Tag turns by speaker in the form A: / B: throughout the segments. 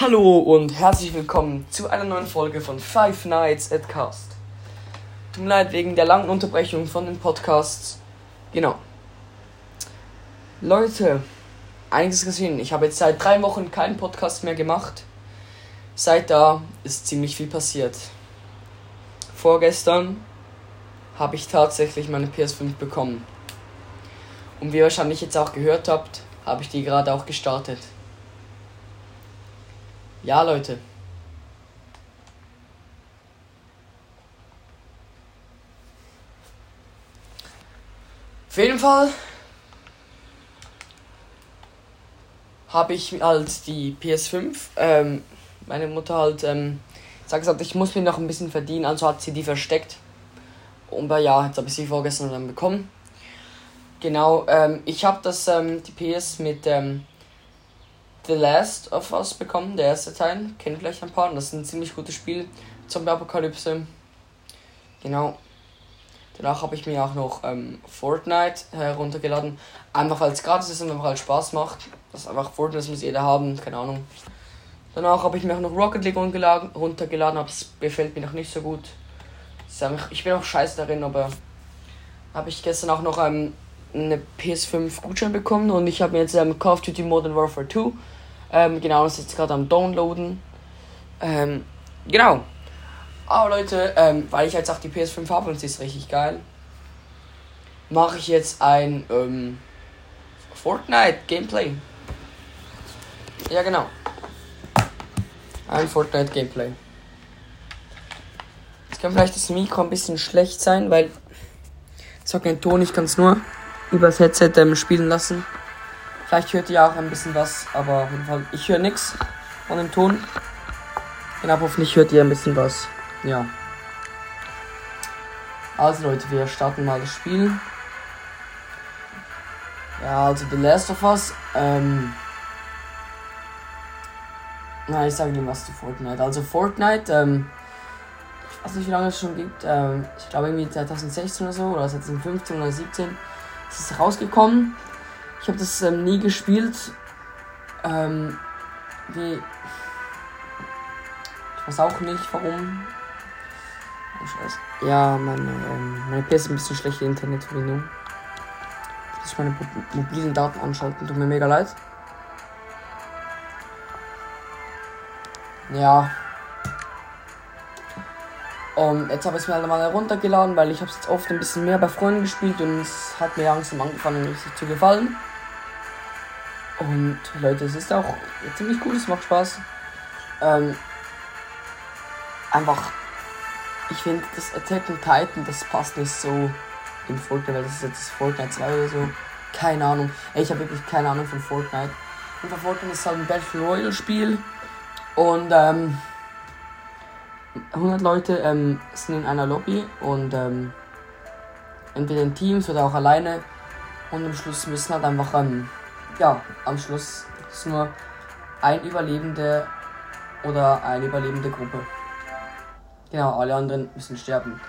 A: Hallo und herzlich willkommen zu einer neuen Folge von Five Nights at Cast. Tut mir leid wegen der langen Unterbrechung von den Podcasts. Genau. Leute, einiges gesehen. Ich habe jetzt seit drei Wochen keinen Podcast mehr gemacht. Seit da ist ziemlich viel passiert. Vorgestern habe ich tatsächlich meine PS5 bekommen. Und wie ihr wahrscheinlich jetzt auch gehört habt, habe ich die gerade auch gestartet. Ja, Leute. Auf jeden Fall habe ich halt die PS5. Ähm, meine Mutter halt ähm, sagt gesagt, ich muss mir noch ein bisschen verdienen, also hat sie die versteckt. Und ja, jetzt habe ich sie vorgestern dann bekommen. Genau, ähm, ich habe das ähm, die PS mit ähm, The Last of Us bekommen, der erste Teil. Kennt vielleicht ein paar. Das ist ein ziemlich gutes Spiel. Zombie-Apokalypse. Genau. Danach habe ich mir auch noch ähm, Fortnite heruntergeladen. Einfach weil es gratis ist und einfach halt Spaß macht. Das ist einfach Fortnite, das muss jeder haben, keine Ahnung. Danach habe ich mir auch noch Rocket League runtergeladen, aber es gefällt mir noch nicht so gut. Ich bin auch scheiße darin, aber habe ich gestern auch noch ähm, eine PS5 Gutschein bekommen und ich habe mir jetzt ähm, Call of Duty Modern Warfare 2 ähm, genau, ist jetzt gerade am Downloaden. Ähm, genau. Aber Leute, ähm, weil ich jetzt auch die PS5 habe und sie ist richtig geil, mache ich jetzt ein ähm, Fortnite Gameplay. Ja, genau. Ein Fortnite Gameplay. Jetzt kann vielleicht das Mikro ein bisschen schlecht sein, weil ich sag kein Ton, ich kann es nur übers Headset ähm, spielen lassen. Vielleicht hört ihr auch ein bisschen was, aber auf jeden Fall, ich höre nichts von dem Ton. Genau, hoffentlich hört ihr ein bisschen was. Ja. Also Leute, wir starten mal das Spiel. Ja, also The Last of Us. Ähm Na, ich sage dir was zu Fortnite. Also Fortnite, ähm, ich weiß nicht, wie lange es schon gibt. Ähm, ich glaube irgendwie 2016 oder so, oder 2015 oder 2017 ist es rausgekommen. Ich habe das ähm, nie gespielt. Ähm, wie. Ich weiß auch nicht warum. Oh, Scheiße. Ja, meine, ähm, meine PS ist ein bisschen schlechte Internetverbindung. Muss ich meine mobilen Daten anschalten, tut mir mega leid. Ja. Und jetzt habe ich es mir halt mal heruntergeladen, weil ich habe es jetzt oft ein bisschen mehr bei Freunden gespielt und es hat mir langsam angefangen richtig zu gefallen. Und Leute, es ist auch ziemlich cool, es macht Spaß. Ähm, einfach, ich finde, das Attack on Titan, das passt nicht so in Fortnite, weil das ist jetzt Fortnite 2 oder so. Keine Ahnung. Ich habe wirklich keine Ahnung von Fortnite. Und von Fortnite ist halt ein Battle Royale Spiel. Und ähm, 100 Leute ähm, sind in einer Lobby und ähm, entweder in Teams oder auch alleine. Und am Schluss müssen halt einfach ähm, ja, am Schluss ist nur ein Überlebende oder eine überlebende Gruppe. Genau, alle anderen müssen sterben.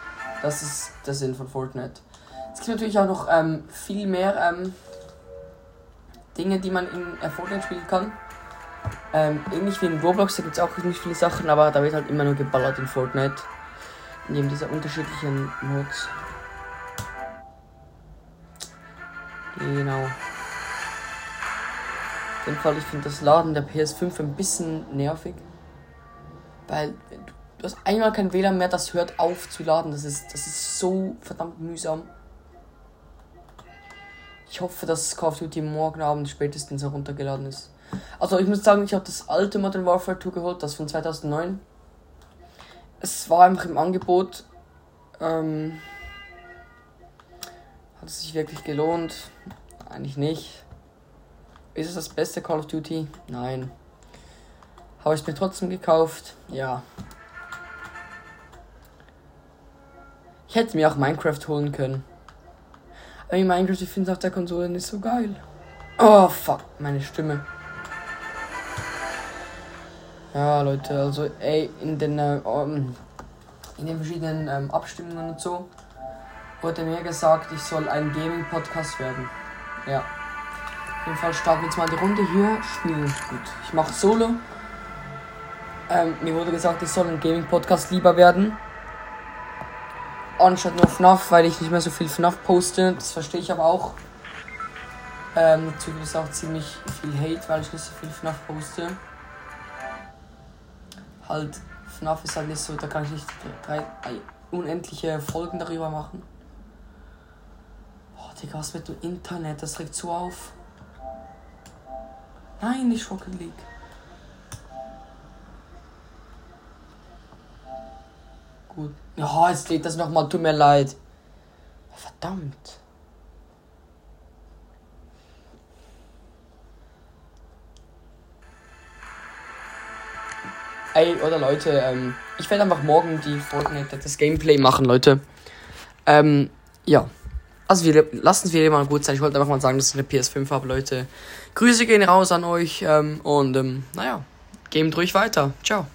A: Das ist der Sinn von Fortnite. Es gibt natürlich auch noch ähm, viel mehr ähm, Dinge, die man in äh, Fortnite spielen kann. Ähm, ähnlich wie in Roblox, da gibt es auch nicht viele Sachen, aber da wird halt immer nur geballert in Fortnite. Neben dieser unterschiedlichen Mods. Genau jeden Fall, ich finde das Laden der PS5 ein bisschen nervig. Weil du hast einmal kein WLAN mehr, das hört auf zu laden. Das ist, das ist so verdammt mühsam. Ich hoffe, dass Call of Duty morgen Abend spätestens heruntergeladen ist. Also ich muss sagen, ich habe das alte Modern Warfare 2 geholt, das von 2009. Es war einfach im Angebot. Ähm, hat es sich wirklich gelohnt? Eigentlich nicht. Ist es das beste Call of Duty? Nein. Habe ich es mir trotzdem gekauft? Ja. Ich hätte mir auch Minecraft holen können. Aber in Minecraft, ich finde es auf der Konsole nicht so geil. Oh, fuck, meine Stimme. Ja, Leute, also, ey, in den, äh, um, in den verschiedenen ähm, Abstimmungen und so wurde mir gesagt, ich soll ein Gaming-Podcast werden. Ja. Auf jeden Fall starten wir jetzt mal die Runde hier. Spielen. Gut. Ich mache Solo. Ähm, mir wurde gesagt, ich soll ein Gaming-Podcast lieber werden. Anstatt nur FNAF, weil ich nicht mehr so viel FNAF poste. Das verstehe ich aber auch. Ähm, natürlich gibt auch ziemlich viel Hate, weil ich nicht so viel FNAF poste. Halt, FNAF ist halt nicht so, da kann ich nicht drei, drei unendliche Folgen darüber machen. Boah, Digga, was mit dem Internet? Das regt so auf. Nein, nicht Rocket League. Gut. Ja, jetzt lädt das nochmal, tut mir leid. Verdammt. Ey, oder Leute, ähm, ich werde einfach morgen die Fortnite das Gameplay machen, Leute. Ähm, ja. Also wir lassen es wieder mal gut sein. Ich wollte einfach mal sagen, dass ich eine PS5 habe, Leute. Grüße gehen raus an euch ähm, und ähm, naja, gamet ruhig weiter. Ciao.